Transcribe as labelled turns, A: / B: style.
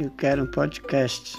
A: Eu quero um podcast.